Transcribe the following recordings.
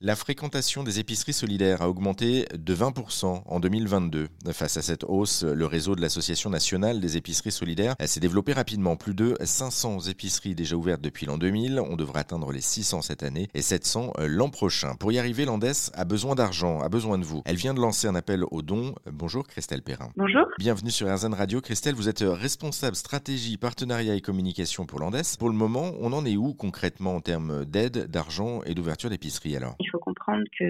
La fréquentation des épiceries solidaires a augmenté de 20% en 2022. Face à cette hausse, le réseau de l'Association nationale des épiceries solidaires s'est développé rapidement. Plus de 500 épiceries déjà ouvertes depuis l'an 2000. On devrait atteindre les 600 cette année et 700 l'an prochain. Pour y arriver, l'Andes a besoin d'argent, a besoin de vous. Elle vient de lancer un appel aux dons. Bonjour Christelle Perrin. Bonjour. Bienvenue sur RZN Radio. Christelle, vous êtes responsable stratégie, partenariat et communication pour l'Andes. Pour le moment, on en est où concrètement en termes d'aide, d'argent et d'ouverture d'épicerie alors? Que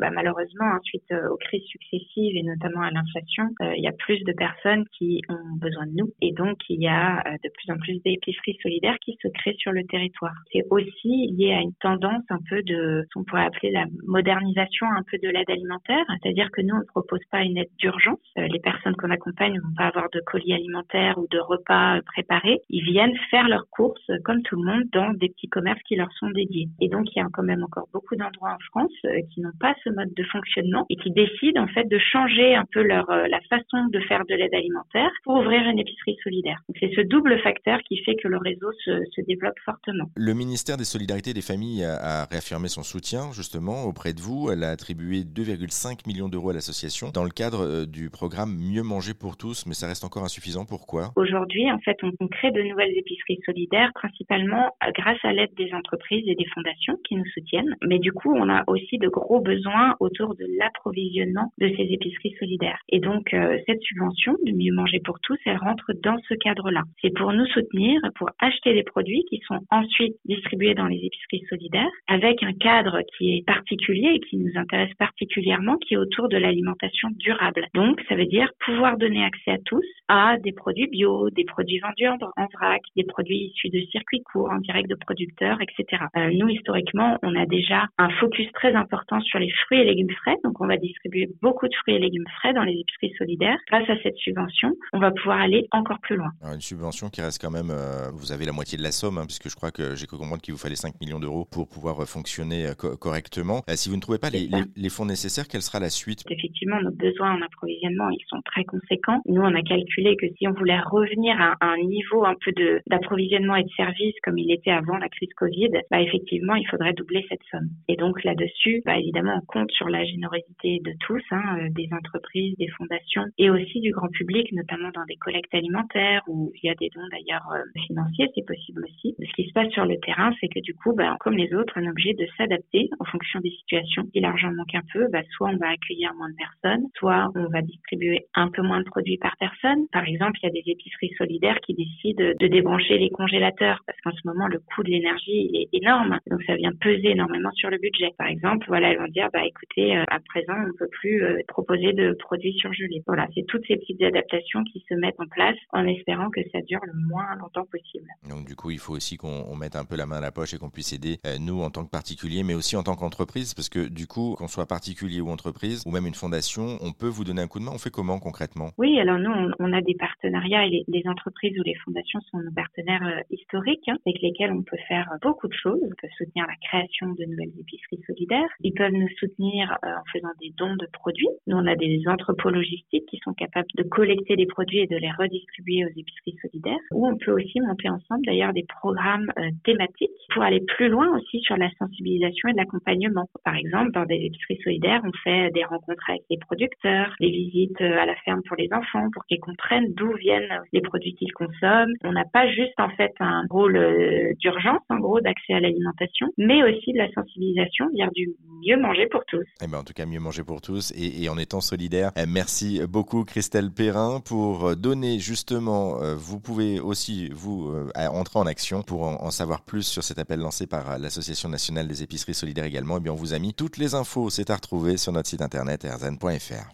bah, malheureusement, suite euh, aux crises successives et notamment à l'inflation, euh, il y a plus de personnes qui ont besoin de nous et donc il y a euh, de plus en plus d'épiceries solidaires qui se créent sur le territoire. C'est aussi lié à une tendance un peu de, on pourrait appeler la modernisation un peu de l'aide alimentaire, c'est-à-dire que nous on ne propose pas une aide d'urgence. les personnes qu'on accompagne ne vont pas avoir de colis alimentaires ou de repas préparés. Ils viennent faire leurs courses comme tout le monde dans des petits commerces qui leur sont dédiés. Et donc il y a quand même encore beaucoup d'endroits France euh, qui n'ont pas ce mode de fonctionnement et qui décident en fait de changer un peu leur euh, la façon de faire de l'aide alimentaire pour ouvrir une épicerie solidaire. C'est ce double facteur qui fait que le réseau se, se, développe fortement. Le ministère des Solidarités et des Familles a, réaffirmé son soutien justement auprès de vous. Elle a attribué 2,5 millions d'euros à l'association dans le cadre euh, du programme Mieux manger pour tous, mais ça reste encore insuffisant. Pourquoi? Aujourd'hui, en fait, on, crée de nouvelles épiceries solidaires principalement grâce à l'aide des entreprises et des fondations qui nous soutiennent. Mais du coup, on a aussi de gros besoins autour de l'approvisionnement de ces épiceries solidaires. Et donc, euh, cette subvention de Mieux manger pour tous, elle rentre dans ce cadre-là. C'est pour nous soutenir, pour acheter des produits qui sont ensuite distribués dans les épiceries solidaires, avec un cadre qui est particulier et qui nous intéresse particulièrement, qui est autour de l'alimentation durable. Donc, ça veut dire pouvoir donner accès à tous à des produits bio, des produits vendus en, vrac, des produits issus de circuits courts, en direct de producteurs, etc. Euh, nous, historiquement, on a déjà un focus très important sur les fruits et légumes frais. Donc, on va distribuer beaucoup de fruits et légumes frais dans les épiceries solidaires. Grâce à cette subvention, on va pouvoir aller encore plus loin. une subvention qui reste quand même, euh, vous avez la moitié de la somme, hein, puisque je crois que j'ai cru comprendre qu'il vous fallait 5 millions d'euros pour pouvoir euh, fonctionner euh, correctement. si vous ne trouvez pas les, les, fonds nécessaires, quelle sera la suite? Effectivement, nos besoins en approvisionnement, ils sont très conséquents. Nous, on a calculé que si on voulait revenir à un niveau un peu d'approvisionnement et de service comme il était avant la crise Covid, bah, effectivement, il faudrait doubler cette somme. Et donc là-dessus, bah, évidemment, on compte sur la générosité de tous, hein, euh, des entreprises, des fondations et aussi du grand public, notamment dans des collectes alimentaires ou il y a des dons d'ailleurs euh, financiers, c'est possible aussi. Ce qui se passe sur le terrain, c'est que du coup, bah, comme les autres, on est obligé de s'adapter en fonction des situations. Si l'argent manque un peu, bah, soit on va accueillir moins de personnes, soit on va distribuer un peu moins de produits par personne. Par exemple, il y a des épiceries solidaires qui décident de débrancher les congélateurs parce qu'en ce moment, le coût de l'énergie est énorme. Donc, ça vient peser énormément sur le budget. Par exemple, voilà, elles vont dire, bah écoutez, euh, à présent, on ne peut plus euh, proposer de produits surgelés. Voilà, c'est toutes ces petites adaptations qui se mettent en place en espérant que ça dure le moins longtemps possible. Donc du coup, il faut aussi qu'on mette un peu la main à la poche et qu'on puisse aider euh, nous en tant que particulier, mais aussi en tant qu'entreprise, parce que du coup, qu'on soit particulier ou entreprise, ou même une fondation, on peut vous donner un coup de main. On fait comment concrètement? Oui, alors nous, on, a des partenariats et les, entreprises ou les fondations sont nos partenaires historiques hein, avec lesquels on peut faire beaucoup de choses. On peut soutenir la création de nouvelles épiceries solidaires. Ils peuvent nous soutenir euh, en faisant des dons de produits. Nous, on a des entrepôts logistiques qui sont capables de collecter des produits et de les redistribuer aux épiceries solidaires. Ou on peut aussi monter ensemble d'ailleurs des programmes euh, thématiques pour aller plus loin aussi sur la sensibilisation et l'accompagnement. Par exemple, dans des épiceries solidaires, on fait des rencontres avec les producteurs, des visites euh, à la ferme pour les enfants pour qu'ils comprennent d'où viennent les produits qu'ils consomment. On n'a pas juste en fait un rôle d'urgence, en gros, d'accès à l'alimentation, mais aussi de la sensibilisation via du mieux manger pour tous. Eh ben, en tout cas, mieux manger pour tous et, en étant solidaire. Eh, merci beaucoup Christelle Perrin pour donner justement, euh, vous pouvez aussi vous euh, entrer en action pour en, savoir plus sur cet appel lancé par l'Association nationale des épiceries solidaires également. Et eh bien, on vous a mis toutes les infos, c'est à retrouver sur notre site internet rzn.fr.